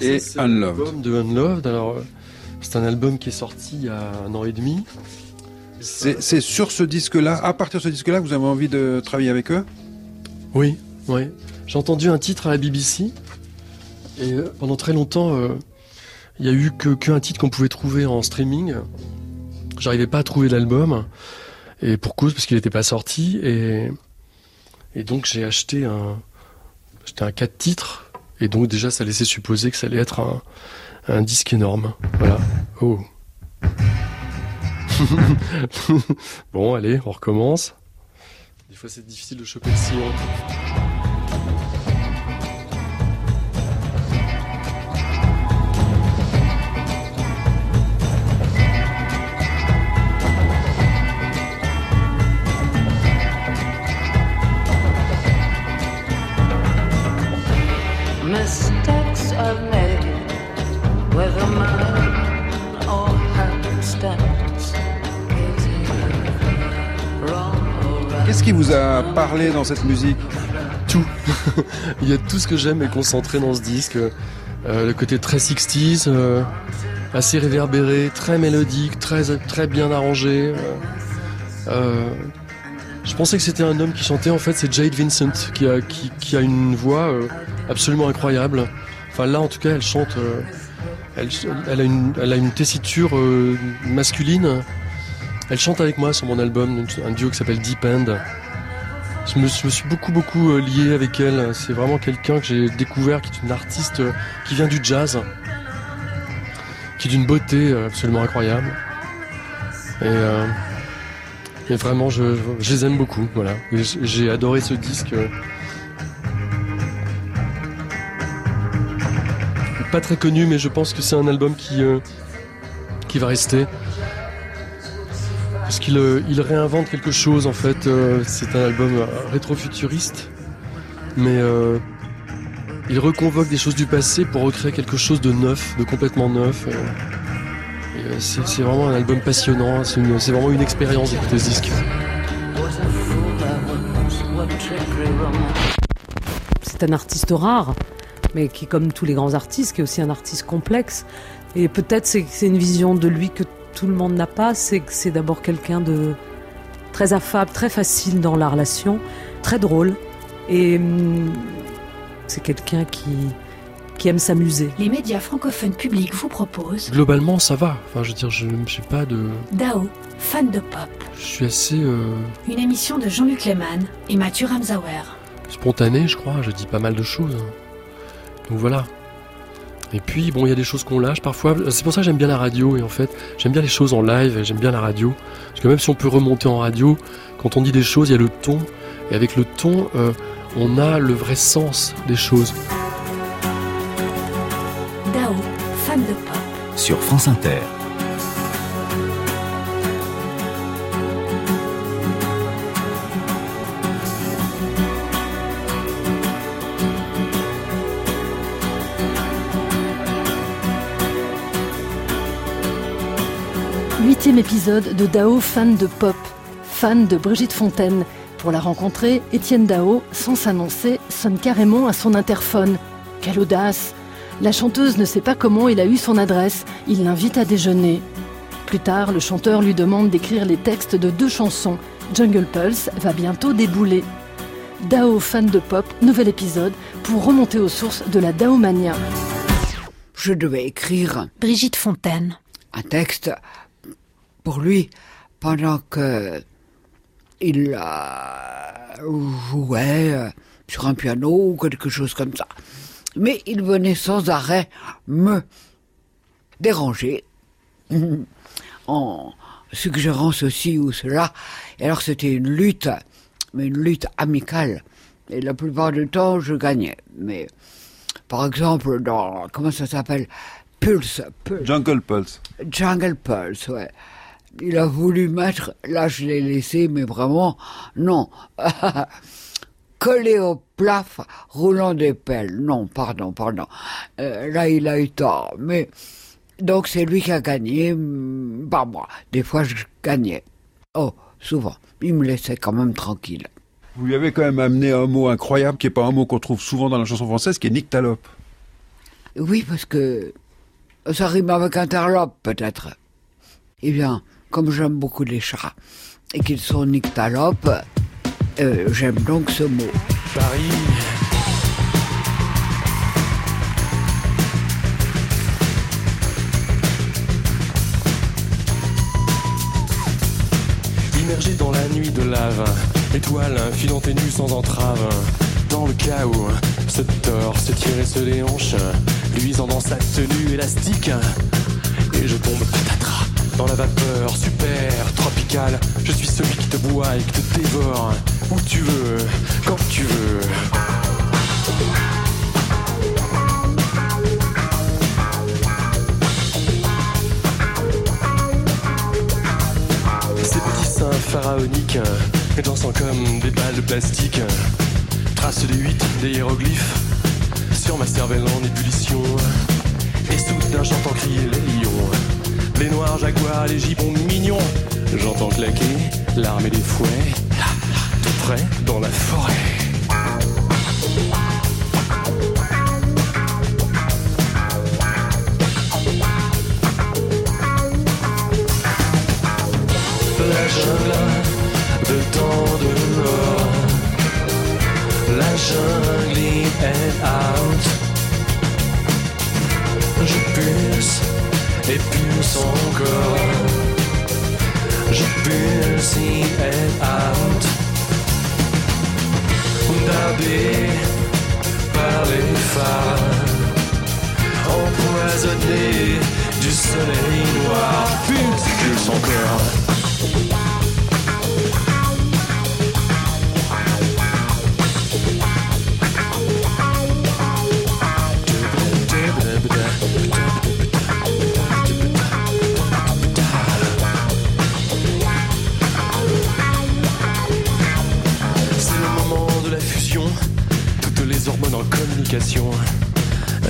et c'est Unloved. l'album de Unloved. Alors, euh, c'est un album qui est sorti il y a un an et demi. C'est sur ce disque-là, à partir de ce disque-là, que vous avez envie de travailler avec eux? Oui, oui. J'ai entendu un titre à la BBC et euh, pendant très longtemps, euh, il y a eu que qu'un titre qu'on pouvait trouver en streaming. J'arrivais pas à trouver l'album et pour cause parce qu'il n'était pas sorti et et donc j'ai acheté un acheté un 4 titres et donc déjà ça laissait supposer que ça allait être un disque énorme. Voilà. Oh. bon, allez, on recommence. Des fois, c'est difficile de choper le sillon. Qui vous a parlé dans cette musique Tout. Il y a tout ce que j'aime est concentré dans ce disque. Euh, le côté très 60s, euh, assez réverbéré, très mélodique, très, très bien arrangé. euh, je pensais que c'était un homme qui chantait, en fait c'est Jade Vincent qui a, qui, a une voix absolument incroyable. Enfin là en tout cas elle chante, elle, elle, a une, elle a une tessiture masculine. Elle chante avec moi sur mon album, un duo qui s'appelle Deep End. Je me, suis beaucoup beaucoup euh, lié avec elle. C'est vraiment quelqu'un que j'ai découvert qui est une artiste euh, qui vient du jazz, qui est d'une beauté euh, absolument incroyable. Et, vraiment, je, les aime beaucoup. Voilà, j'ai adoré ce disque. Pas très connu, mais je pense que c'est un album qui va rester. Euh, il réinvente quelque chose en fait. euh, c'est un album euh, rétro-futuriste, mais il reconvoque des choses du passé pour recréer quelque chose de neuf, de complètement neuf. c'est vraiment un album passionnant. C'est vraiment une expérience d'écouter ce disque. C'est un artiste rare, mais qui, comme tous les grands artistes, qui est aussi un artiste complexe. Et peut-être c'est une vision de lui que tout le monde n'a pas. C'est que c'est d'abord quelqu'un de très affable, très facile dans la relation, très drôle. Et hum, c'est quelqu'un qui, qui aime s'amuser. Les médias francophones publics vous proposent Globalement, ça va. Enfin, je veux dire, je ne suis pas de. Dao, fan de pop, Je suis assez euh, une émission de Jean-Luc Lehmann et Mathieu Ramsauer. spontané, je crois. Je dis pas mal de choses. Donc voilà. Et puis, bon, il y a des choses qu'on lâche parfois. C'est pour ça que j'aime bien la radio. Et en fait, j'aime bien les choses en live. et J'aime bien la radio. Parce que même si on peut remonter en radio, quand on dit des choses, il y a le ton. Et avec le ton, euh, on a le vrai sens des choses. Dao, fan de pop. sur France Inter. Huitième épisode de Dao fan de pop, fan de Brigitte Fontaine. Pour la rencontrer, Étienne Dao, sans s'annoncer, sonne carrément à son interphone. Quelle audace La chanteuse ne sait pas comment il a eu son adresse. Il l'invite à déjeuner. Plus tard, le chanteur lui demande d'écrire les textes de deux chansons. Jungle Pulse va bientôt débouler. Dao fan de pop, nouvel épisode, pour remonter aux sources de la Daomania. Je devais écrire Brigitte Fontaine. un texte pour lui pendant que il euh, jouait euh, sur un piano ou quelque chose comme ça. Mais il venait sans arrêt me déranger en suggérant ceci ou cela. Et alors c'était une lutte, mais une lutte amicale. Et la plupart du temps, je gagnais. Mais par exemple, dans comment ça s'appelle? Pulse, Pulse. Jungle Pulse. Jungle Pulse, ouais. Il a voulu mettre, là je l'ai laissé, mais vraiment, non. Collé au plaf, roulant des pelles. Non, pardon, pardon. Euh, là il a eu tort, mais donc c'est lui qui a gagné, mm, pas moi. Des fois je gagnais. Oh, souvent. Il me laissait quand même tranquille. Vous lui avez quand même amené un mot incroyable qui n'est pas un mot qu'on trouve souvent dans la chanson française, qui est nyctalope. Oui, parce que ça rime avec interlope, peut-être. Eh bien, comme j'aime beaucoup les chats et qu'ils sont nyctalopes, euh, j'aime donc ce mot. Paris. Immergé dans la nuit de lave, étoile filant tes sans entrave. Dans le chaos, se tord, se tire et se déhanche, luisant dans sa tenue élastique. Et je tombe patatras dans la vapeur super tropicale. Je suis celui qui te boit et qui te dévore où tu veux, quand tu veux. Ces petits seins pharaoniques, dansant comme des balles de plastique, tracent des huit, des hiéroglyphes sur ma cervelle en ébullition. Et soudain j'entends crier les les noirs jaguars, les gibbons mignons. J'entends claquer l'arme et les fouets, là, tout près dans la forêt. La jungle de temps dehors, la jungle in out. Je pulse et pulse encore. Je pulse in and out. Dardé par les phares, empoisonné du soleil noir. Pulse, pulse encore.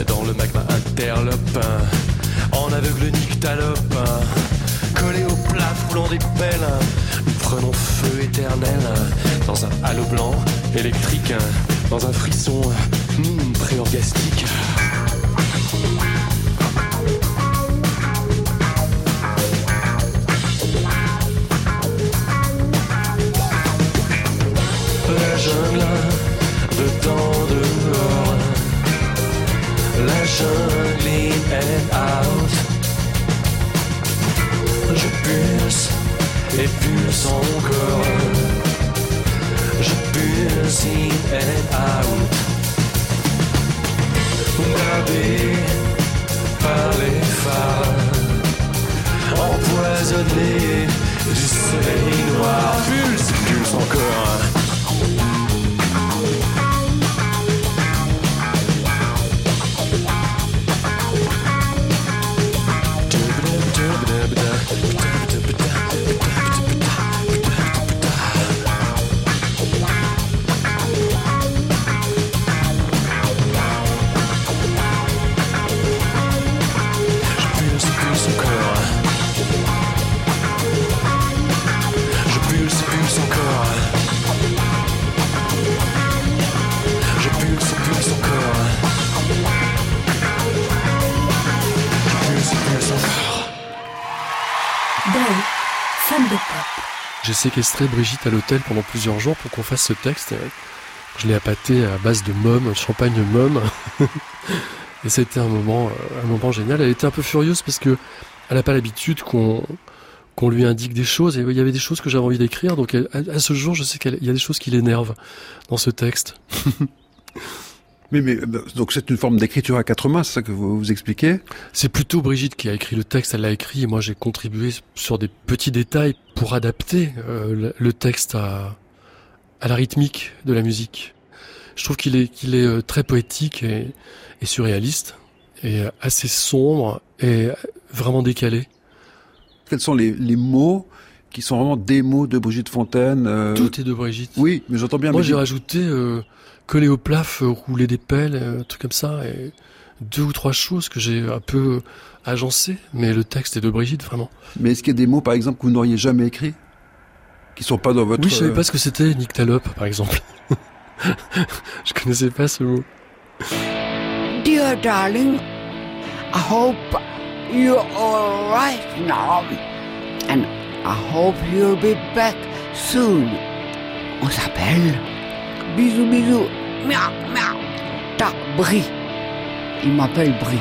Dans le magma interlope, en aveugle nyctalope, collé au plat roulant des pelles, nous prenons feu éternel dans un halo blanc électrique, dans un frisson hmm, préorgastique. La jungle de temps dehors, la in and out. Je pulse et pulse encore. Je pulse in and out. Gardé par les phares, empoisonné du soleil noir. Pulse, pulse encore. Je séquestré Brigitte à l'hôtel pendant plusieurs jours pour qu'on fasse ce texte. Je l'ai appâté à base de môme, champagne môme. Et c'était un moment, euh, un moment génial. Elle était un peu furieuse parce que elle n'a pas l'habitude qu'on qu'on lui indique des choses. Il y avait des choses que j'avais envie d'écrire. Donc à ce jour, je sais qu'il y a des choses qui l'énervent dans ce texte. Mais, mais donc c'est une forme d'écriture à quatre mains, c'est ça que vous, vous expliquez? C'est plutôt Brigitte qui a écrit le texte. Elle l'a écrit et moi j'ai contribué sur des petits détails pour adapter euh, le- texte à, à la rythmique de la musique. Je trouve qu'il est, qu'il est euh, très poétique et, et surréaliste et euh, assez sombre et vraiment décalé. Quels sont les, les mots qui sont vraiment des mots de Brigitte Fontaine euh, Tout est de Brigitte. Oui, mais j'entends bien. Moi j'ai rajouté euh, coller au plaf, euh, rouler des pelles, euh, un truc comme ça, et deux ou trois choses que j'ai un peu agencées, mais le texte est de Brigitte vraiment. Mais est-ce qu'il y a des mots, par exemple, que vous n'auriez jamais écrits Qui sont pas dans votre... Oui, je savais euh, pas ce que c'était nyctalope, par exemple. je connaissais pas ce mot. Dear darling, I hope you're all right now. And I hope you'll be back soon. On s'appelle. Bisous, bisous. Miaou, miaou. Ta Brie. Il m'appelle Brie.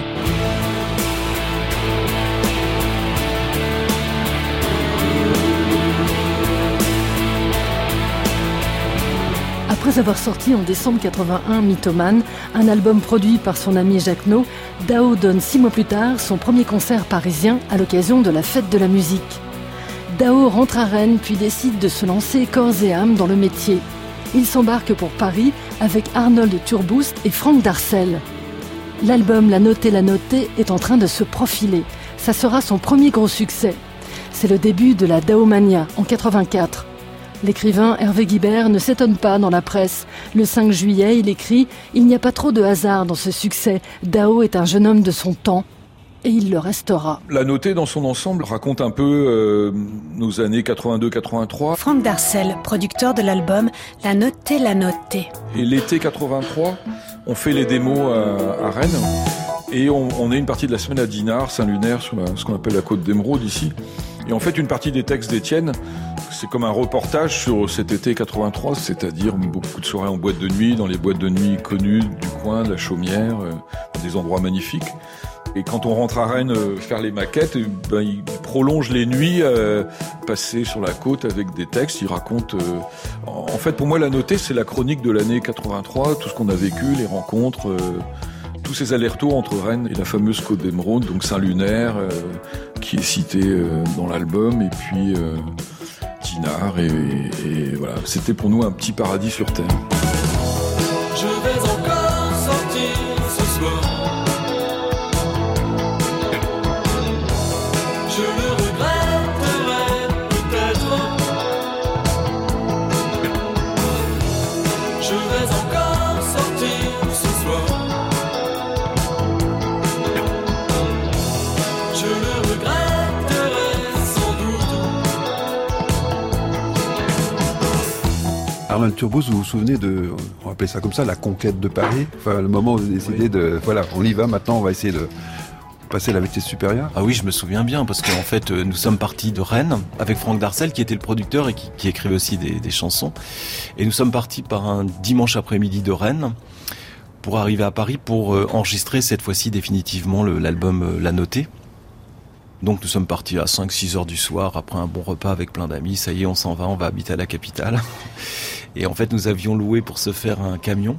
Après avoir sorti en décembre 81 Mythoman, un album produit par son ami Jacques No, Dao donne six mois plus tard son premier concert parisien à l'occasion de la fête de la musique. Dao rentre à Rennes puis décide de se lancer corps et âme dans le métier. Il s'embarque pour Paris avec Arnold Turboost et Franck Darcel. L'album La Notée, La Notée est en train de se profiler. Ça sera son premier gros succès. C'est le début de la Daomania en 84. L'écrivain Hervé Guibert ne s'étonne pas dans la presse. Le 5 juillet, il écrit Il n'y a pas trop de hasard dans ce succès. Dao est un jeune homme de son temps. Et il le restera. La notée dans son ensemble raconte un peu euh, nos années 82-83. Franck Darcel, producteur de l'album La Notée, La Notée. Et l'été 83, on fait les démos à, à Rennes. Et on, on, est une partie de la semaine à Dinard, Saint-Lunaire, sur la, ce qu'on appelle la côte d'Émeraude ici. Et en fait, une partie des textes d'Étienne, c'est comme un reportage sur cet été 83, c'est-à-dire beaucoup de soirées en boîte de nuit, dans les boîtes de nuit connues du coin, de la Chaumière, euh, des endroits magnifiques. Et quand on rentre à Rennes euh, faire les maquettes, eh ben, il prolonge les nuits euh, passées sur la côte avec des textes. Il raconte. Euh, en fait, pour moi, la notée, c'est la chronique de l'année 83, tout ce qu'on a vécu, les rencontres, euh, tous ces allers-retours entre Rennes et la fameuse côte d'Émeraude, donc Saint-Lunaire, euh, qui est cité euh, dans l'album, et puis Dinard. Et, et, et voilà, c'était pour nous un petit paradis sur terre. Je vais encore sortir ce soir. Je le regretterai sans doute. Arnold Turbos, vous vous souvenez de, on va appeler ça comme ça, la conquête de Paris Enfin, le moment où vous avez décidé de, voilà, on y va maintenant, on va essayer de la vitesse supérieure Ah oui, je me souviens bien, parce qu'en fait, euh, nous sommes partis de Rennes avec Franck Darcel, qui était le producteur et qui, qui écrivait aussi des, des, chansons. Et nous sommes partis par un dimanche après-midi de Rennes pour arriver à Paris pour euh, enregistrer cette fois-ci définitivement l'album euh, La Notée. Donc nous sommes partis à 5-6 heures du soir après un bon repas avec plein d'amis. Ça y est, on s'en va, on va habiter à la capitale. Et en fait, nous avions loué pour se faire un camion.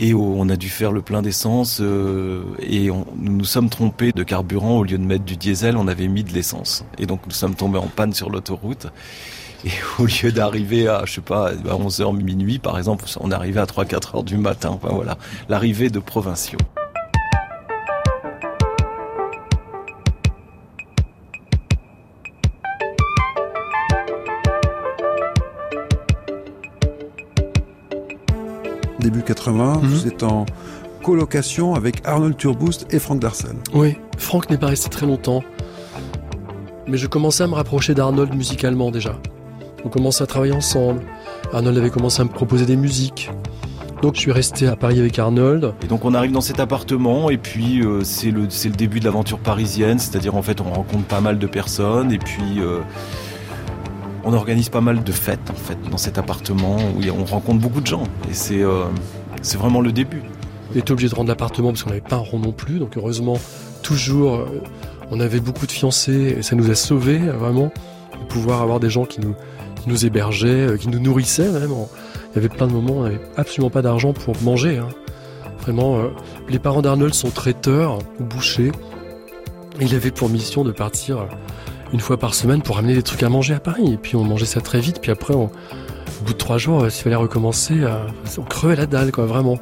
Et on a dû faire le plein d'essence euh, et nous nous sommes trompés de carburant au lieu de mettre du diesel, on avait mis de l'essence. Et donc nous sommes tombés en panne sur l'autoroute. Et au lieu d'arriver à, je sais pas, à 11h minuit par exemple, on arrivait à 3-4 heures du matin. Enfin voilà, l'arrivée de provinciaux. Début 80, Mhm. vous êtes en colocation avec Arnold Turboost et Franck Darcel. Oui, Franck n'est pas resté très longtemps. Mais je commençais à me rapprocher d'Arnold musicalement déjà. On commençait à travailler ensemble. Arnold avait commencé à me proposer des musiques. Donc je suis resté à Paris avec Arnold. Et donc on arrive dans cet appartement et puis euh, c'est le, c'est le début de l'aventure parisienne, c'est-à-dire en fait on rencontre pas mal de personnes et puis euh, on organise pas mal de fêtes dans cet appartement où on rencontre beaucoup de gens et c'est euh, c'est vraiment le début. On était obligé de rendre l'appartement parce qu'on n'avait pas un rond non plus. Donc heureusement, toujours, euh, on avait beaucoup de fiancés et ça nous a sauvés euh, vraiment pouvoir avoir des gens qui nous, hébergeaient, qui nous nourrissaient même. Il y avait plein de moments où on n'avait absolument pas d'argent pour manger. hein. Vraiment, les parents d'Arnold sont traiteurs ou bouchers. Il avait pour mission de partir une fois par semaine pour amener des trucs à manger à Paris. Et puis on mangeait ça très vite. Puis après, au bout de trois jours, euh, s'il fallait recommencer, euh, on crevait la dalle, quoi, vraiment.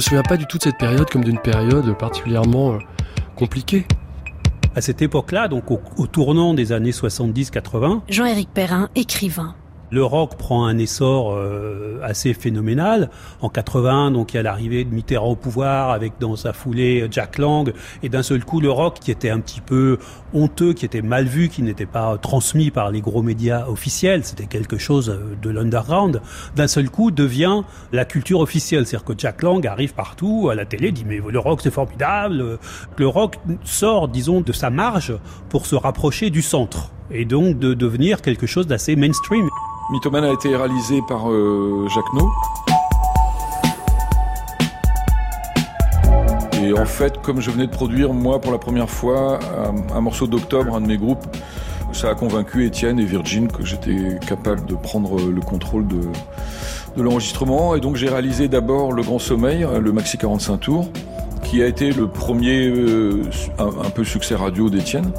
Me souviens pas du tout de cette période comme d'une période particulièrement euh, compliquée. À cette époque-là, donc au, au tournant des années 70-80, Jean-Éric Perrin, écrivain. Le rock prend un essor euh, assez phénoménal. En 80, donc il y a l'arrivée de Mitterrand au pouvoir avec dans sa foulée Jack Lang et d'un seul coup le rock qui était un petit peu honteux, qui était mal vu, qui n'était pas transmis par les gros médias officiels, c'était quelque chose euh, de l'underground, d'un seul coup devient la culture officielle. C'est-à-dire que Jack Lang arrive partout à la télé, dit mais le rock c'est formidable. Le rock sort, disons, de sa marge pour se rapprocher du centre et donc de devenir quelque chose d'assez mainstream. Mythoman a été réalisé par euh, Jacques No. Et en fait, comme je venais de produire, moi, pour la première fois, un, morceau d'octobre, un de mes groupes, ça a convaincu Étienne et Virgin que j'étais capable de prendre le contrôle de, de l'enregistrement. Et donc j'ai réalisé d'abord Le Grand Sommeil, le maxi 45 tours, qui a été le premier euh, un, un peu succès radio d'Étienne.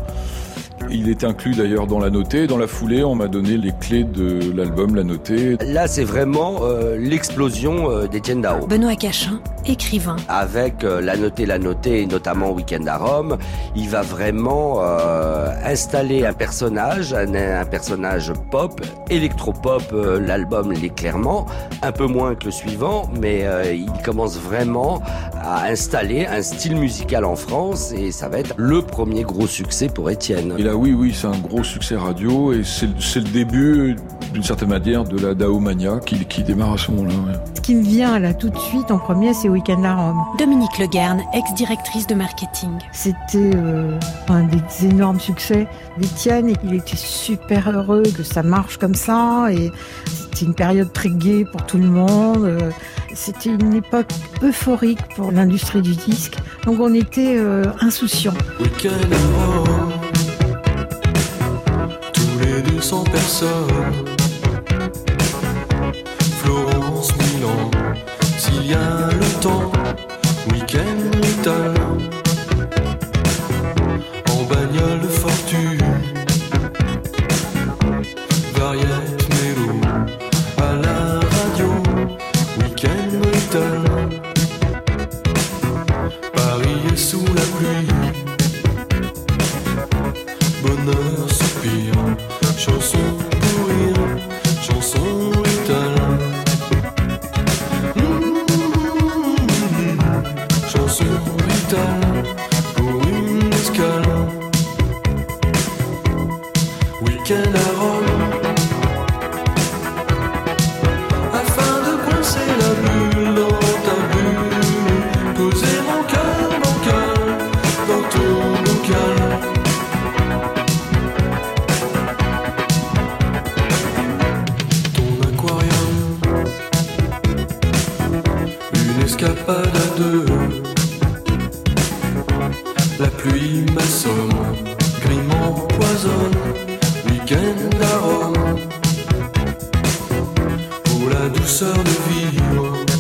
Il est inclus d'ailleurs dans la notée. Dans la foulée, on m'a donné les clés de l'album La Notée. Là, c'est vraiment euh, l'explosion euh, d'Étienne Dao. Benoît Cachin, écrivain. Avec euh, La Notée, La Notée, et notamment Weekend à Rome, il va vraiment euh, installer un personnage, un, un personnage pop, électropop. euh, L'album l'est clairement, un peu moins que le suivant, mais euh, il commence vraiment à installer un style musical en France et ça va être le premier gros succès pour Étienne. Oui, oui, c'est un gros succès radio et c'est le début, d'une certaine manière, de la Daomania qui, qui démarre à ce moment-là. ouais. Ce qui me vient là tout de suite en premier, c'est Weekend à Rome. Dominique Leguerne, ex-directrice de marketing. C'était euh, un des énormes succès d'Étienne et il était super heureux que ça marche comme ça et c'était une période très gaie pour tout le monde. Euh, C'était une époque euphorique pour l'industrie du disque. Donc on était euh, insouciants. Week-end à Rome, 200 personnes. Florence, Milan, s'il y a le temps, week-end brutal. M'assomme, gris m'empoisonne, week-end à Rome. Pour la douceur de vivre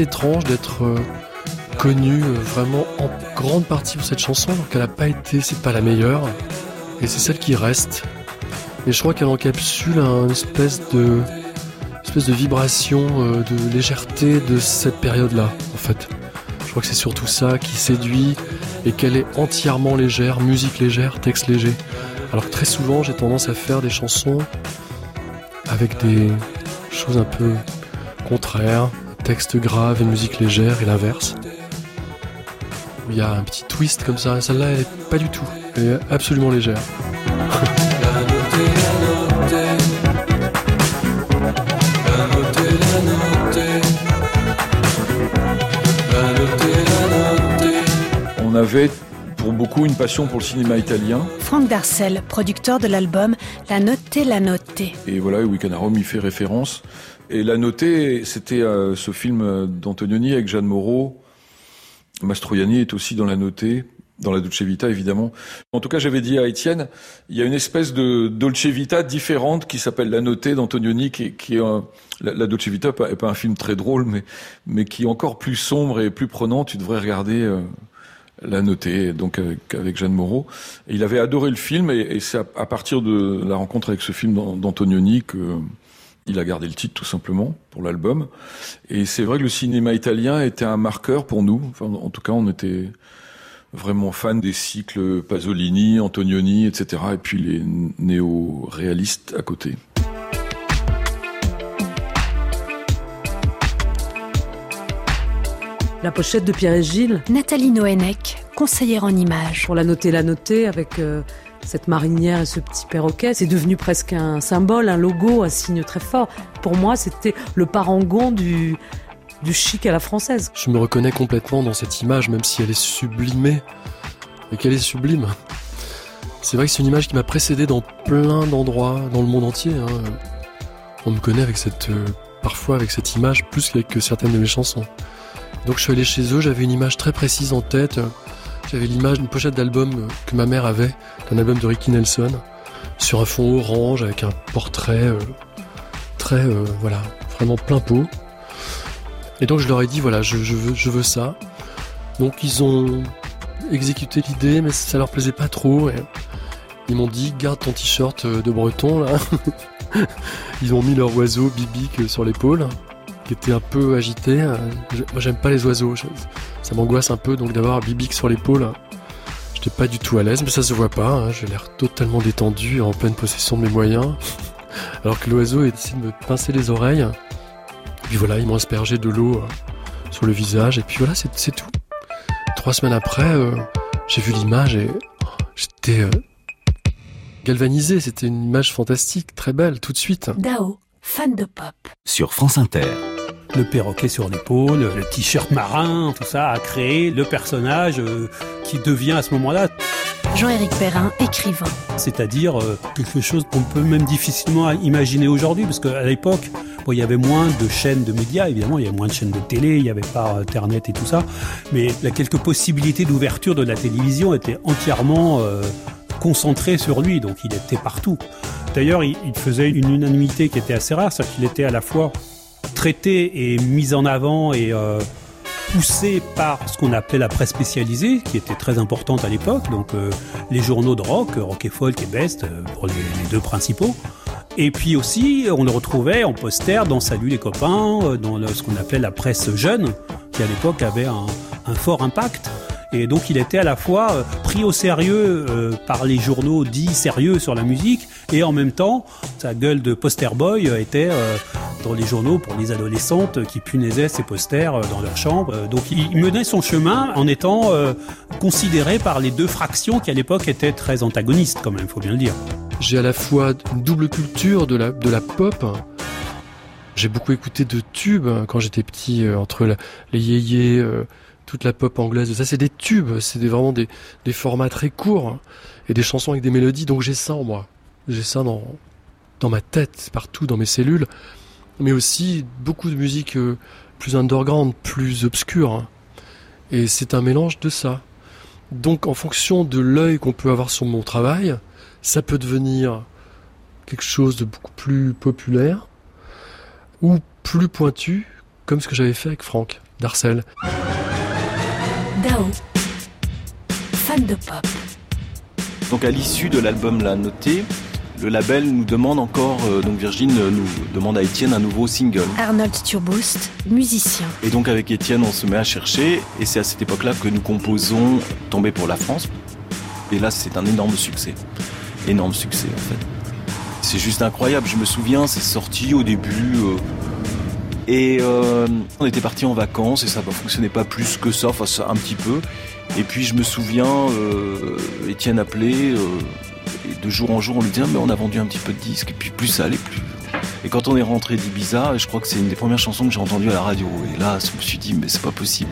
étrange d'être euh, connu euh, vraiment en grande partie pour cette chanson, alors qu'elle n'a pas été, c'est pas la meilleure, et c'est celle qui reste. Et je crois qu'elle encapsule une espèce de, espèce de vibration, euh, de légèreté de cette période-là, en fait. Je crois que c'est surtout ça qui séduit et qu'elle est entièrement légère, musique légère, texte léger. Alors que très souvent, j'ai tendance à faire des chansons avec des choses un peu contraires, texte grave et musique légère et l'inverse. Il y a un petit twist comme ça, celle-là elle est pas du tout, elle est absolument légère. On avait pour beaucoup une passion pour le cinéma italien. Franck Darcel, producteur de l'album La Notée, la Notée. Et voilà, Weekend à Rome y fait référence. Et La Notée, c'était euh, ce film d'Antonioni avec Jeanne Moreau. Mastroianni est aussi dans La Notée, dans la Dolce Vita évidemment. En tout cas, j'avais dit à Étienne, il y a une espèce de Dolce Vita différente qui s'appelle La Notée d'Antonioni, qui, qui est un- la, la Dolce Vita est pas un film très drôle, mais mais qui est encore plus sombre et plus prenant. Tu devrais regarder. euh, la notée, donc avec, avec Jeanne Moreau. Il avait adoré le film et, et c'est à, à partir de la rencontre avec ce film d'An- d'Antonioni que euh, il a gardé le titre tout simplement pour l'album. Et c'est vrai que le cinéma italien était un marqueur pour nous. Enfin, en tout cas, on était vraiment fans des cycles Pasolini, Antonioni, etc. Et puis les néo-réalistes à côté. La pochette de Pierre et Gilles. Nathalie Noénec, conseillère en images. Pour la noter, la noter, avec euh, cette marinière et ce petit perroquet, c'est devenu presque un symbole, un logo, un signe très fort. Pour moi, c'était le parangon du, du chic à la française. Je me reconnais complètement dans cette image, même si elle est sublimée. Et qu'elle est sublime. C'est vrai que c'est une image qui m'a précédé dans plein d'endroits, dans le monde entier. hein. On me connaît avec cette, euh, parfois avec cette image plus qu'avec certaines de mes chansons. Donc je suis allé chez eux, j'avais une image très précise en tête. J'avais l'image d'une pochette d'album euh, que ma mère avait, d'un album de Ricky Nelson, sur un fond orange avec un portrait euh, très, euh, voilà, vraiment plein pot. Et donc je leur ai dit voilà, je, veux, ça. Donc ils ont exécuté l'idée, mais ça leur plaisait pas trop. Ils m'ont dit garde ton t-shirt de breton là. ils ont mis leur oiseau bibique sur l'épaule, qui était un peu agité. Euh, Moi j'aime pas les oiseaux, ça m'angoisse un peu, donc d'avoir un bibique sur l'épaule. J'étais pas du tout à l'aise, mais ça se voit pas. hein. J'ai l'air totalement détendu, en pleine possession de mes moyens. Alors que l'oiseau essaie de me pincer les oreilles. Puis voilà, ils m'ont aspergé de l'eau euh, sur le visage, et puis voilà, c'est tout. Trois semaines après, euh, j'ai vu l'image et j'étais euh, galvanisé. C'était une image fantastique, très belle, tout de suite. Dao, fan de pop. Sur France Inter. Le perroquet sur l'épaule, le t-shirt marin, tout ça a créé le personnage euh, qui devient à ce moment-là, Jean-Éric Perrin, écrivain. c'est-à-dire euh, quelque chose qu'on peut même difficilement imaginer aujourd'hui, parce qu'à l'époque, bon, il y avait moins de chaînes de médias, évidemment, il y avait moins de chaînes de télé, il n'y avait pas Internet et tout ça, mais la quelques possibilités d'ouverture de la télévision étaient entièrement euh, concentrées sur lui, donc il était partout. D'ailleurs, il, il faisait une unanimité qui était assez rare, c'est-à-dire qu'il était à la fois traité et mis en avant et euh, poussé par ce qu'on appelait la presse spécialisée, qui était très importante à l'époque, donc euh, les journaux de rock, Rock et Folk et Best, euh, pour les, deux principaux. Et puis aussi, on le retrouvait en poster dans Salut les copains, euh, dans ce qu'on appelait la presse jeune, qui à l'époque avait un, fort impact. Et donc il était à la fois euh, pris au sérieux euh, par les journaux dits sérieux sur la musique, et en même temps, sa gueule de poster boy euh, était euh, dans les journaux pour les adolescentes qui punaisaient ses posters euh, dans leur chambre. Euh, Donc il il menait son chemin en étant euh, considéré par les deux fractions qui à l'époque étaient très antagonistes quand même, faut bien le dire. J'ai à la fois une double culture de la, de la pop. J'ai beaucoup écouté de tubes hein, quand j'étais petit, entre les yéyés, euh, toute la pop anglaise. Ça, c'est des tubes, c'est vraiment des, des formats très courts hein, et des chansons avec des mélodies. Donc j'ai ça en moi. J'ai ça dans, dans ma tête, partout dans mes cellules. Mais aussi beaucoup de musique euh, plus underground, plus obscure. hein. Et c'est un mélange de ça. Donc en fonction de l'œil qu'on peut avoir sur mon travail, ça peut devenir quelque chose de beaucoup plus populaire ou plus pointu, comme ce que j'avais fait avec Franck Darcel. Dao. Fan de pop. Donc à l'issue de l'album La Notée, le label nous demande encore, euh, donc Virgin euh, nous demande à Étienne un nouveau single. Arnold Turboost, musicien. Et donc avec Étienne, on se met à chercher, et c'est à cette époque-là que nous composons Tomber pour la France. Et là, c'est un énorme succès. Énorme succès, en fait. C'est juste incroyable. Je me souviens, c'est sorti au début. euh, et euh, on était parti en vacances et ça ne fonctionnait pas plus que ça, enfin ça, un petit peu. Et puis je me souviens, Étienne appelait, de jour en jour on lui disait Ah, mais on a vendu un petit peu de disques, et puis plus ça allait plus. Et quand on est rentré d'Ibiza, je crois que c'est une des premières chansons que j'ai entendues à la radio. Et là, je me suis dit, mais c'est pas possible.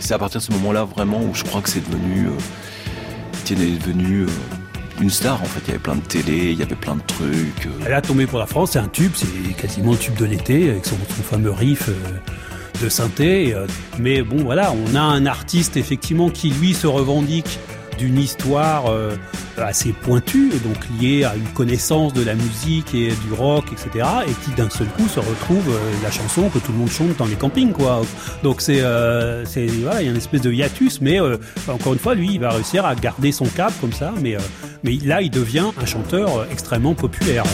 C'est à partir de ce moment-là vraiment où je crois que c'est devenu. Euh, Étienne est devenu euh, une star en fait. Il y avait plein de télé, il y avait plein de trucs. euh. Elle a tombé pour la France, c'est un tube, c'est quasiment le tube de l'été, avec son, son fameux riff de synthé. mais bon, voilà, on a un artiste effectivement qui lui se revendique d'une histoire euh, assez pointue, donc liée à une connaissance de la musique et du rock, etc. Et qui d'un seul coup se retrouve euh, la chanson que tout le monde chante dans les campings, quoi. Donc c'est, euh, il y a une espèce de hiatus, mais encore une fois, lui, il va réussir à garder son cap comme ça, mais mais là, il devient un chanteur extrêmement populaire.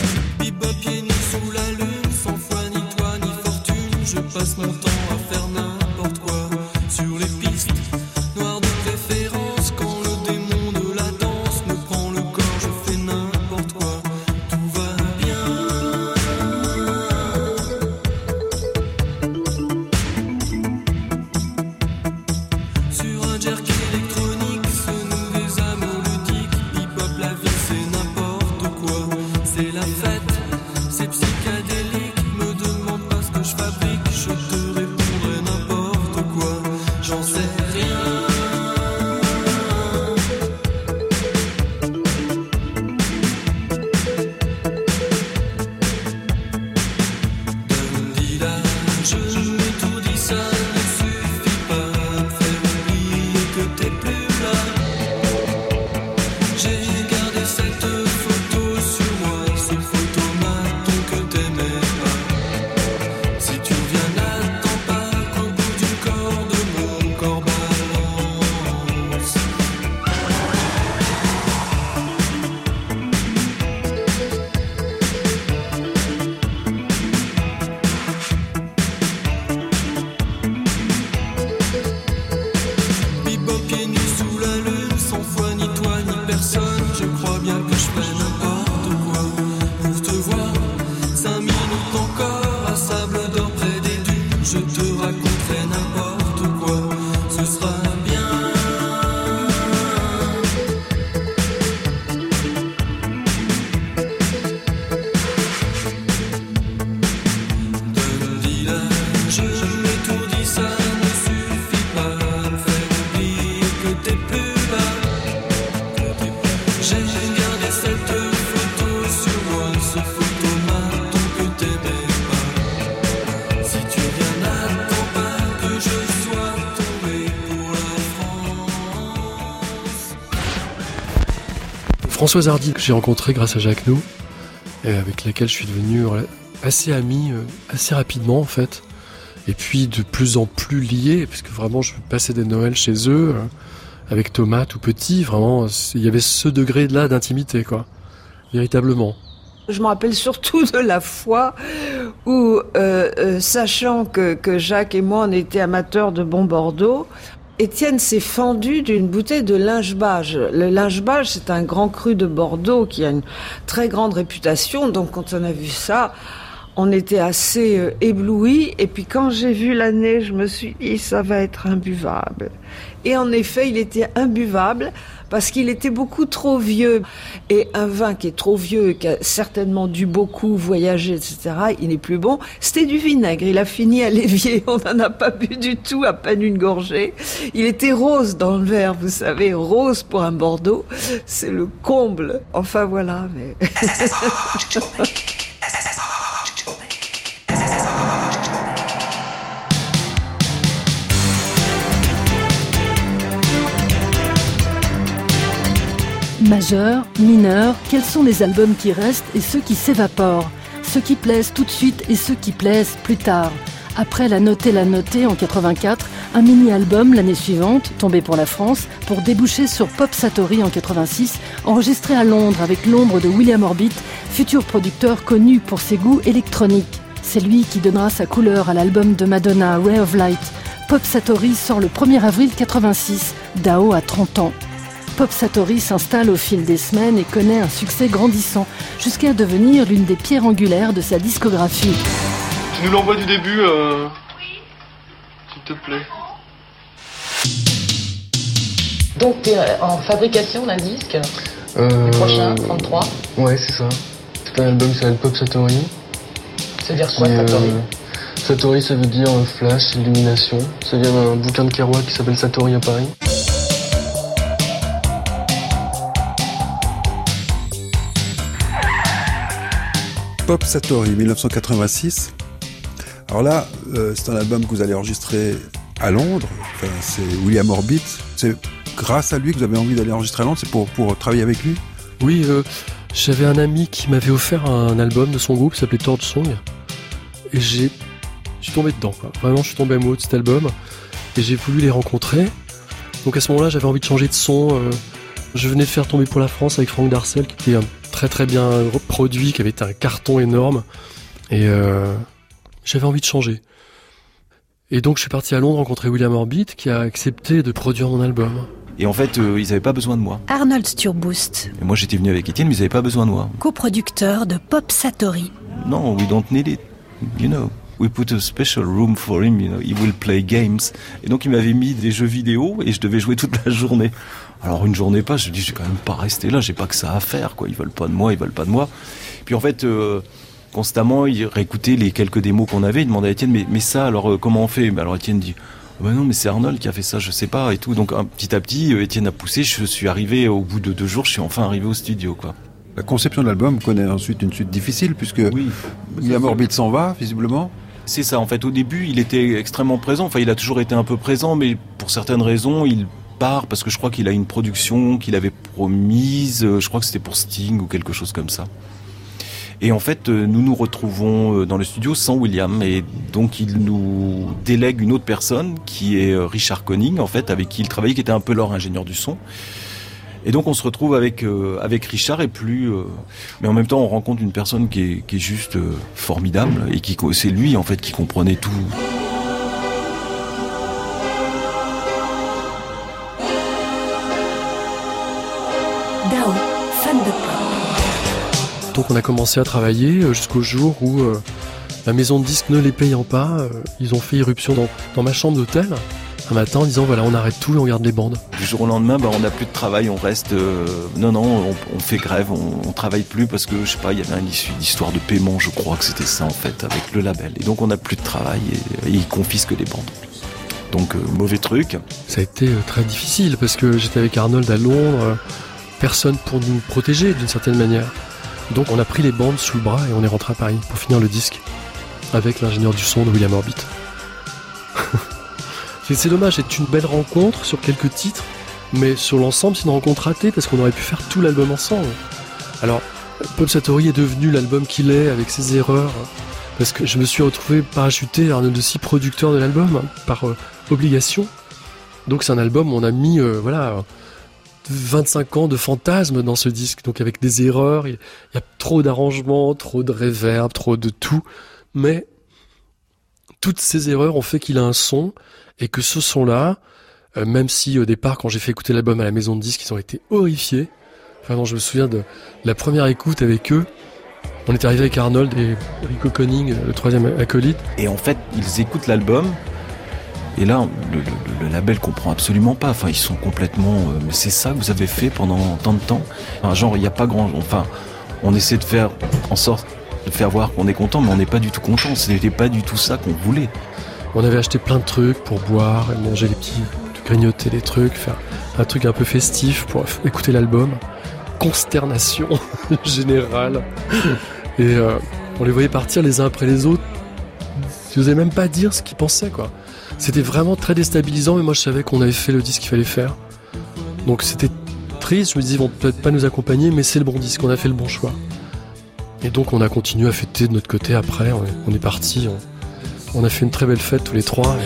Hardy, que j'ai rencontrée grâce à Jacques Nou, et avec laquelle je suis devenu assez ami, euh, assez rapidement en fait. Et puis de plus en plus lié, parce que vraiment je passais des Noëls chez eux, euh, avec Thomas tout petit, vraiment, il y avait ce degré-là d'intimité, quoi. Véritablement. Je me rappelle surtout de la fois où, euh, sachant que, que Jacques et moi, on était amateurs de bon Bordeaux, Étienne s'est fendu d'une bouteille de linge-bage. Le linge-bage, c'est un grand cru de Bordeaux qui a une très grande réputation. Donc, quand on a vu ça, on était assez euh, éblouis. Et puis, quand j'ai vu l'année, je me suis dit, ça va être imbuvable. Et en effet, il était imbuvable parce qu'il était beaucoup trop vieux. Et un vin qui est trop vieux, qui a certainement dû beaucoup voyager, etc., il n'est plus bon. C'était du vinaigre. Il a fini à l'évier. On n'en a pas bu du tout, à peine une gorgée. Il était rose dans le verre, vous savez, rose pour un Bordeaux. C'est le comble. Enfin voilà, mais. Majeur, mineur, quels sont les albums qui restent et ceux qui s'évaporent? Ceux qui plaisent tout de suite et ceux qui plaisent plus tard après La Notée, La Notée en 84, un mini-album l'année suivante, tombé pour la France, pour déboucher sur Pop Satori en 86, enregistré à Londres avec l'ombre de William Orbit, futur producteur connu pour ses goûts électroniques. C'est lui qui donnera sa couleur à l'album de Madonna, Ray of Light. Pop Satori sort le 1er avril 86. Dao a 30 ans. Pop Satori s'installe au fil des semaines et connaît un succès grandissant, jusqu'à devenir l'une des pierres angulaires de sa discographie. Tu nous l'envoies du début, euh... s'il te plaît. Donc t'es en fabrication d'un disque, Euh... le prochain, 33. Ouais, c'est ça. C'est un album qui s'appelle Pop Satori. Ça veut dire quoi, Qui, euh, Satori Satori, ça veut dire euh, flash, illumination. Ça vient d'un bouquin de Kerouac qui s'appelle Satori à Paris. Pop Satori 1986. Alors là, euh, c'est un album que vous allez enregistrer à Londres. C'est William Orbit. C'est grâce à lui que vous avez envie d'aller enregistrer à Londres. C'est pour, travailler avec lui? Oui, euh, j'avais un ami qui m'avait offert un album de son groupe qui s'appelait Torch Song. Et j'ai. Je suis tombé dedans. Vraiment, je suis tombé amoureux de cet album. Et j'ai voulu les rencontrer. Donc à ce moment-là, j'avais envie de changer de son. euh, je venais de faire tomber pour la France avec Franck Darcel, qui était un très très bien produit, qui avait été un carton énorme. Et euh, j'avais envie de changer. Et donc je suis parti à Londres rencontrer William Orbit, qui a accepté de produire mon album. Et en fait, euh, ils n'avaient pas besoin de moi. Arnold Sturboost, Et moi, j'étais venu avec Étienne, mais ils n'avaient pas besoin de moi. coproducteur de Pop Satori. Non, we don't need it. You know, we put a special room for him. You know, he will play games. Et donc, il m'avait mis des jeux vidéo et je devais jouer toute la journée. Alors, une journée pas, je dis, je vais quand même pas rester là. J'ai pas que ça à faire, quoi. Ils veulent pas de moi, ils veulent pas de moi. Puis en fait. euh, Constamment, il réécoutait les quelques démos qu'on avait. Il demandait à Étienne, mais, mais ça, alors euh, comment on fait? Mais Alors Étienne dit, bah non, mais c'est Arnold qui a fait ça, je sais pas et tout. Donc un, petit à petit, euh, Étienne a poussé. Je suis arrivé au bout de deux jours, je suis enfin arrivé au studio, quoi. La conception de l'album connaît ensuite une suite difficile puisque William Orbit s'en va, visiblement. C'est ça, en fait, au début, il était extrêmement présent. Enfin, il a toujours été un peu présent, mais pour certaines raisons, il part parce que je crois qu'il a une production qu'il avait promise. euh, Je crois que c'était pour Sting ou quelque chose comme ça. Et en fait, euh, nous nous retrouvons euh, dans le studio sans William. Et donc, il nous délègue une autre personne qui est Richard Conning, en fait, avec qui il travaillait, qui était un peu leur ingénieur du son. Et donc, on se retrouve avec, euh, avec Richard et plus. euh, mais en même temps, on rencontre une personne qui est, qui est juste euh, formidable. Et qui c'est lui, en fait, qui comprenait tout. Dao, fan de pop. Donc on a commencé à travailler jusqu'au jour où euh, la maison de disques ne les payant pas, euh, ils ont fait irruption dans, dans ma chambre d'hôtel un matin en disant voilà on arrête tout et on garde les bandes. Du jour au lendemain, bah, on n'a plus de travail, on reste. euh, non, non, on, on fait grève, on, on travaille plus parce que je sais pas, il y avait une issue d'histoire de paiement, je crois que c'était ça en fait, avec le label. Et donc on n'a plus de travail et, et ils confisquent les bandes. Donc euh, mauvais truc. Ça a été euh, très difficile parce que j'étais avec Arnold à Londres, personne pour nous protéger d'une certaine manière. Donc on a pris les bandes sous le bras et on est rentré à Paris pour finir le disque avec l'ingénieur du son de William Orbit. C'est- dommage, c'est une belle rencontre sur quelques titres, mais sur l'ensemble c'est une rencontre ratée parce qu'on aurait pu faire tout l'album ensemble. Alors, Pop Satori est devenu l'album qu'il est avec ses erreurs, parce que je me suis retrouvé parachuté Arnold aussi producteur de l'album hein, par euh, obligation. Donc c'est un album où on a mis euh, voilà 25 ans de fantasmes dans ce disque, donc avec des erreurs, il y a trop d'arrangements, trop de réverb, trop de tout, mais toutes ces erreurs ont fait qu'il a un son et que ce son-là, euh, même si au départ quand j'ai fait écouter l'album à la maison de disques, ils ont été horrifiés. Vraiment, je me souviens de la première écoute avec eux. On est arrivé avec Arnold et Rico Conning, le troisième acolyte. Et en fait, ils écoutent l'album. Et là, le, le- le label comprend absolument pas. Enfin, ils sont complètement. euh, mais c'est ça que vous avez fait pendant tant de temps. Enfin, genre, il n'y a pas grand. Enfin, on essaie de faire en sorte de faire voir qu'on est content, mais on n'est pas du tout content. Ce n'était pas du tout ça qu'on voulait. On avait acheté plein de trucs pour boire et manger les petits, grignoter des trucs, faire un truc un peu festif pour écouter l'album. Consternation générale. Et euh, on les voyait partir les uns après les autres. Ils n'osaient même pas dire ce qu'ils pensaient, quoi. C'était vraiment très déstabilisant, mais moi je savais qu'on avait fait le disque qu'il fallait faire. Donc c'était triste. Je me disais, ils vont peut-être pas nous accompagner, mais c'est le bon disque, on a fait le bon choix. Et donc on a continué à fêter de notre côté après. On est, parti. On a fait une très belle fête tous les trois.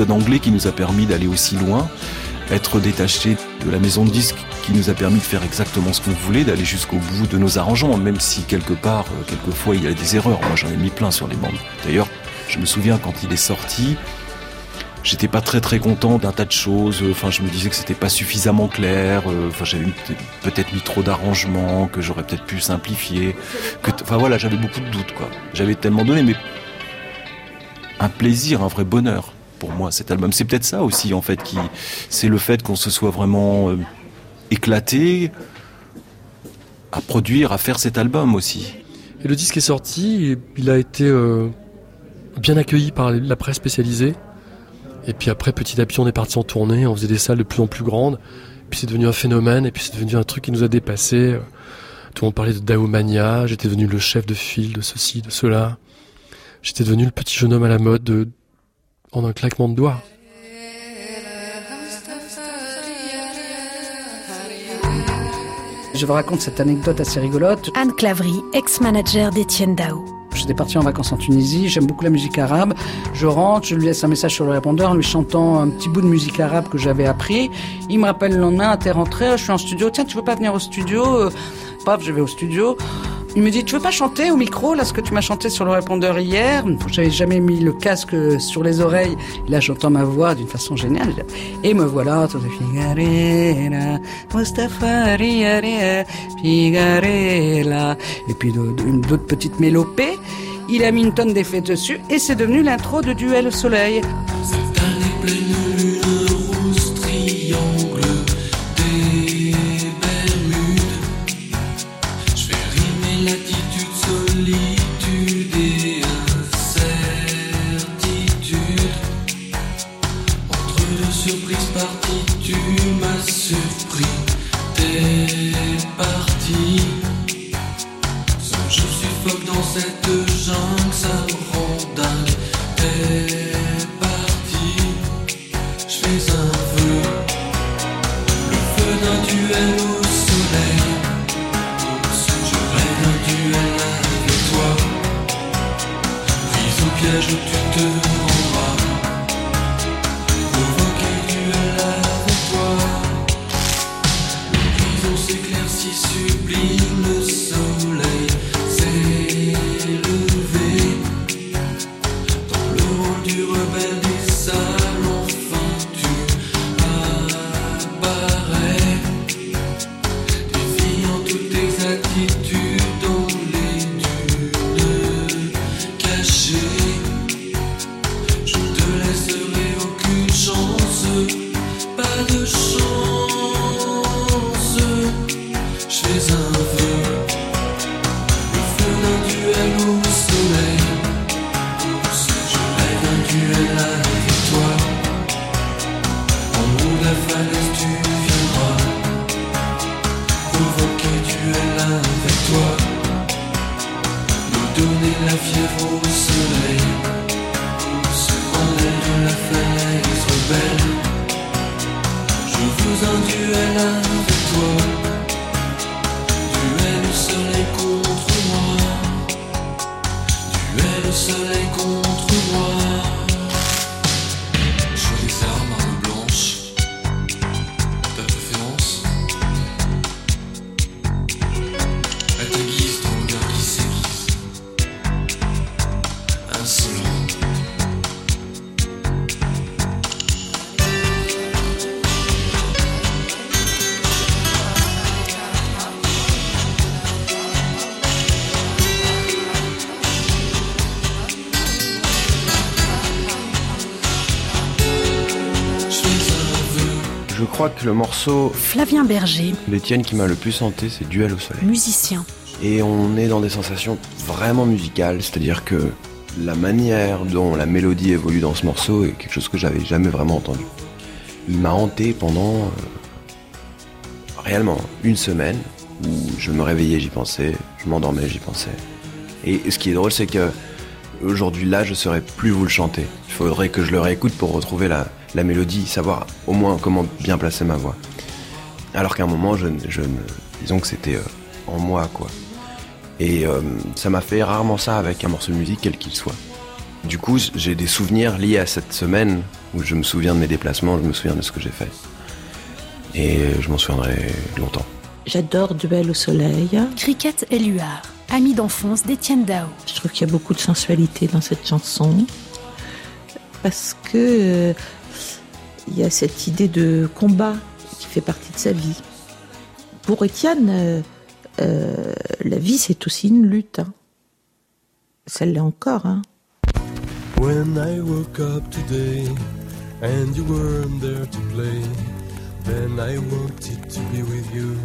Cet épisode anglais qui nous a permis d'aller aussi loin, être détaché de la maison de disques qui nous a permis de faire exactement ce qu'on voulait, d'aller jusqu'au bout de nos arrangements, même si quelque part, euh, quelquefois, il y a des erreurs. Moi, j'en ai mis plein sur les bandes. D'ailleurs, je me souviens quand il est sorti, j'étais pas très très content d'un tas de choses. Enfin, je me disais que c'était pas suffisamment clair. Euh, Enfin, j'avais peut-être mis trop d'arrangements, que j'aurais peut-être pu simplifier. Que, enfin voilà, j'avais beaucoup de doutes, quoi. J'avais tellement donné, mais un plaisir, un vrai bonheur pour moi cet album. C'est peut-être ça aussi en fait qui, c'est le fait qu'on se soit vraiment euh, éclaté à produire, à faire cet album aussi. Et le disque est sorti, et il a été euh, bien accueilli par la presse spécialisée. Et puis après, petit à petit, on est parti en tournée, on faisait des salles de plus en plus grandes. Puis c'est devenu un phénomène, et puis c'est devenu un truc qui nous a dépassé. Tout le monde parlait de Daomania, j'étais devenu le chef de file de ceci, de cela. J'étais devenu le petit jeune homme à la mode de... en un claquement de doigts. Je vous raconte cette anecdote assez rigolote. Anne Clavry, ex-manager d'Étienne Dao. J'étais parti en vacances en Tunisie, j'aime beaucoup la musique arabe. Je rentre, je lui laisse un message sur le répondeur en lui chantant un petit bout de musique arabe que j'avais appris. Il me rappelle le lendemain, t'es rentré, je suis en studio, tiens, tu veux pas venir au studio? Euh, Paf, je vais au studio. Il me dit, tu veux pas chanter au micro, là, ce que tu m'as chanté sur le répondeur hier? J'avais jamais mis le casque sur les oreilles. Là, j'entends ma voix d'une façon géniale. Et me voilà, tout Figarella. Et puis d'autres petites mélopées. Il a mis une tonne d'effets dessus et c'est devenu l'intro de Duel au soleil. Où tu te le morceau Flavien Berger, l'Étienne qui m'a le plus hanté, c'est Duel au soleil. musicien. Et on est dans des sensations vraiment musicales, c'est-à-dire que la manière dont la mélodie évolue dans ce morceau est quelque chose que j'avais jamais vraiment entendu. Il m'a hanté pendant euh, réellement une semaine où je me réveillais, j'y pensais, je m'endormais, j'y pensais. Et ce qui est drôle, c'est que aujourd'hui là, je saurais plus vous le chanter. Il faudrait que je le réécoute pour retrouver la, la mélodie, savoir au moins comment bien placer ma voix. Alors qu'à un moment, je, disons que c'était euh, en moi, quoi. Et euh, ça m'a fait rarement ça avec un morceau de musique, quel qu'il soit. Du coup, j'ai des souvenirs liés à cette semaine où je me souviens de mes déplacements, je me souviens de ce que j'ai fait. Et je m'en souviendrai longtemps. J'adore Duel au soleil. Cricket et Luard, ami d'enfance d'Étienne Dao. Je trouve qu'il y a beaucoup de sensualité dans cette chanson. Parce que euh, il y a cette idée de combat qui fait partie de sa vie. Pour Étienne, euh, euh, la vie c'est aussi une lutte. hein. L'est encore. Hein. When I woke up today and you weren't there to play, then I wanted to be with you.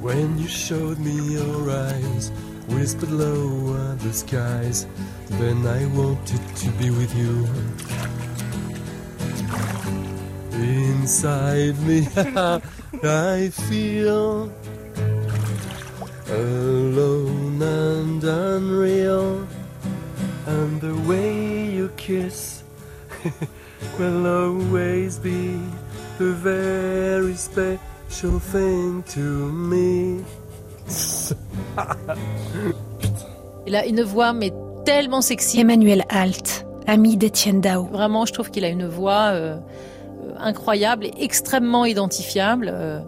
When you showed me your eyes, whispered low the skies, then I wanted to be with you. Inside me, I feel alone and unreal. And the way you kiss will always be a very special thing to me. Il a une voix, mais tellement sexy. Emmanuel Halt, ami d'Étienne Dao. Vraiment, je trouve qu'il a une voix euh, euh, incroyable et extrêmement identifiable. Euh,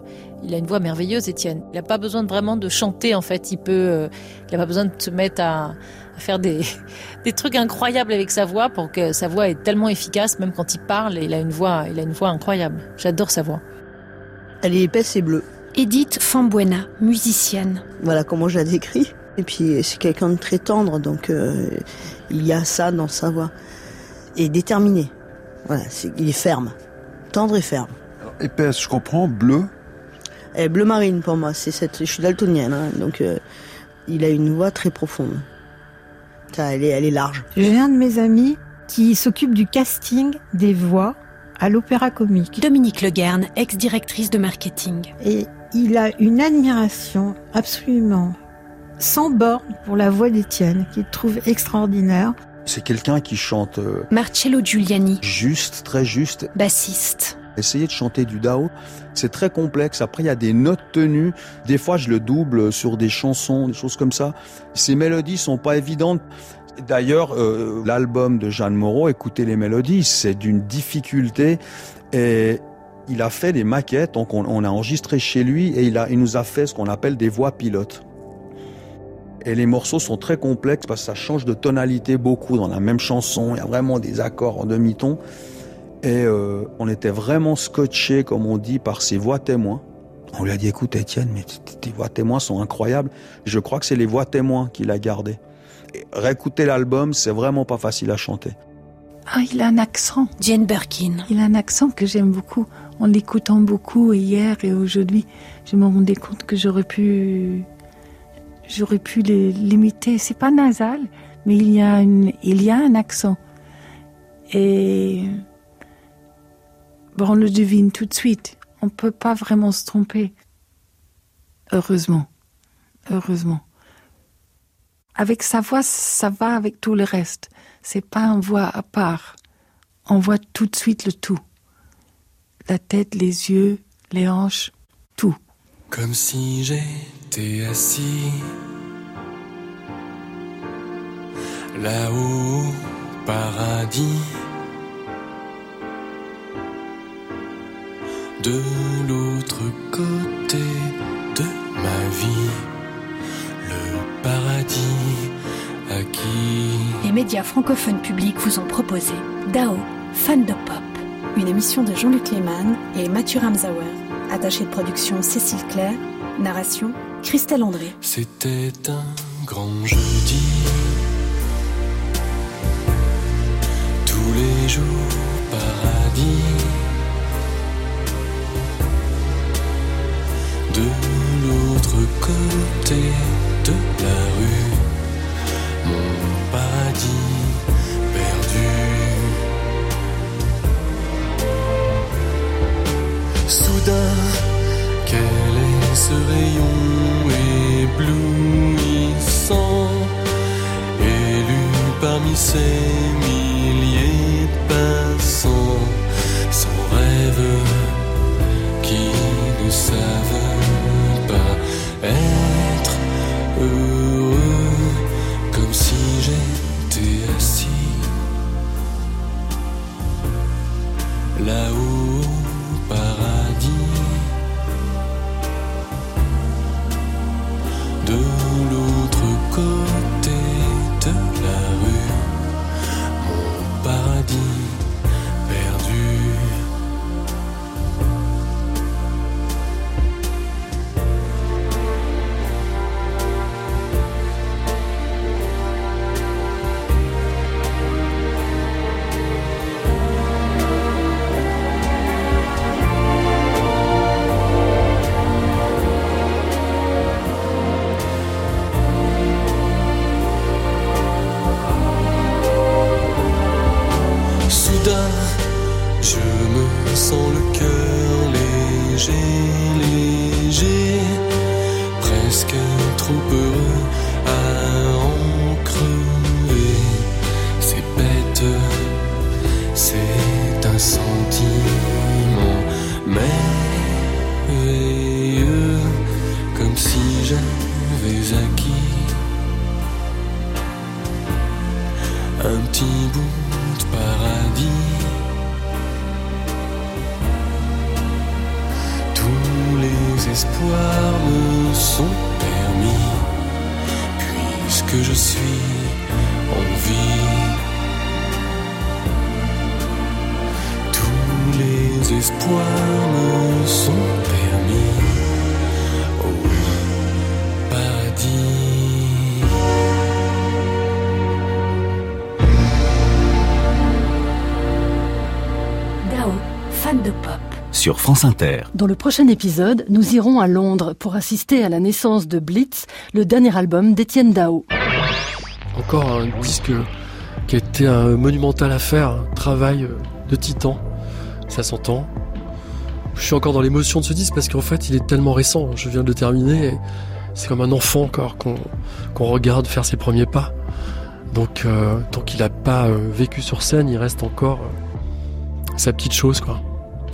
il a une voix merveilleuse, Étienne. Il n'a pas besoin de vraiment de chanter, en fait. Il peut, euh, il n'a pas besoin de se mettre à, à faire des, des trucs incroyables avec sa voix pour que sa voix est tellement efficace, même quand il parle. Il a une voix, il a une voix incroyable. J'adore sa voix. Elle est épaisse et bleue. Edith Fambuena, musicienne. Voilà comment je la décris. Et puis c'est quelqu'un de très tendre, donc euh, il y a ça dans sa voix. Et déterminé. Voilà, c'est- il est ferme. Tendre et ferme. Épaisse, je comprends. Bleu. Et bleu marine pour moi, c'est cette. Je suis daltonienne, hein, donc euh, il a une voix très profonde. Ça, elle est, elle est large. J'ai un de mes amis qui s'occupe du casting des voix à l'opéra comique. Dominique Leguerne, ex-directrice de marketing. Et il a une admiration absolument sans borne pour la voix d'Étienne, qu'il trouve extraordinaire. C'est quelqu'un qui chante euh, Marcello Giuliani, juste, très juste. bassiste. Essayer de chanter du Dao, c'est très complexe. Après, il y a des notes tenues. Des fois, je le double sur des chansons, des choses comme ça. Ces mélodies sont pas évidentes. D'ailleurs, euh, l'album de Jeanne Moreau, écoutez les mélodies, c'est d'une difficulté. Et il a fait des maquettes, donc on, a enregistré chez lui et il, a, il nous a fait ce qu'on appelle des voix pilotes. Et les morceaux sont très complexes parce que ça change de tonalité beaucoup dans la même chanson. Il y a vraiment des accords en demi-ton. Et euh, on était vraiment scotché, comme on dit, par ses voix témoins. On lui a dit, écoute Étienne, mais tes voix témoins sont incroyables. Je crois que c'est les voix témoins qu'il a gardées. Réécouter l'album, c'est vraiment pas facile à chanter. Ah, il a un accent. Jane Birkin. Il a un accent que j'aime beaucoup. En l'écoutant beaucoup hier et aujourd'hui, je me rendais compte que j'aurais pu, j'aurais pu l'imiter. C'est pas nasal, mais il y a une, il y a un accent. Et bon, on le devine tout de suite. On peut pas vraiment se tromper. Heureusement, heureusement. Avec sa voix, ça va avec tout le reste. C'est pas une voix à part. On voit tout de suite le tout. La tête, les yeux, les hanches, tout. Comme si j'étais assis là-haut au paradis. De l'autre côté de ma vie, les médias francophones publics vous ont proposé Dao, fan de pop. Une émission de Jean-Luc Lehmann et Mathieu Ramsauer. Attaché de production Cécile Claire. Narration Christelle André. C'était un grand jeudi. Tous les jours, paradis. de l'autre côté de la rue, mon paradis perdu. Soudain, quel est ce rayon éblouissant, élu parmi ces milliers de passants, sans rêve qui ne savent là-haut au espoirs me sont permis au paradis. Dao, fan de pop. Sur France Inter. Dans le prochain épisode, nous irons à Londres pour assister à la naissance de Blitz, le dernier album d'Étienne Dao. Encore un disque qui a été un monumental affaire, un travail de titan. Ça s'entend. Je suis encore dans l'émotion de ce disque parce qu'en fait, il est tellement récent. Je viens de le terminer. C'est comme un enfant qu'on regarde faire ses premiers pas. Donc, euh, tant qu'il n'a pas euh, vécu sur scène, il reste encore euh, sa petite chose, quoi.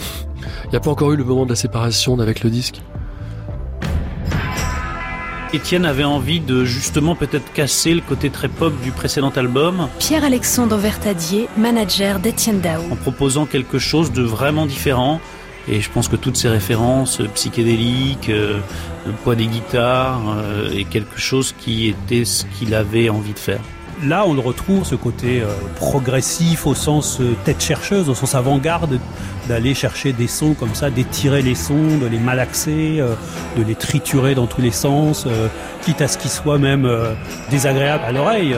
Il n'y a pas encore eu le moment de la séparation avec le disque. Étienne avait envie de justement peut-être casser le côté très pop du précédent album Pierre-Alexandre Vertadier, manager d'Étienne Dao. en proposant quelque chose de vraiment différent. Et je pense que toutes ces références euh, psychédéliques, euh, le poids des guitares, euh, est quelque chose qui était ce qu'il avait envie de faire. Là, on le retrouve, ce côté euh, progressif au sens euh, tête chercheuse, au sens avant-garde, d'aller chercher des sons comme ça, d'étirer les sons, de les malaxer, euh, de les triturer dans tous les sens, euh, quitte à ce qu'ils soient même désagréables à l'oreille.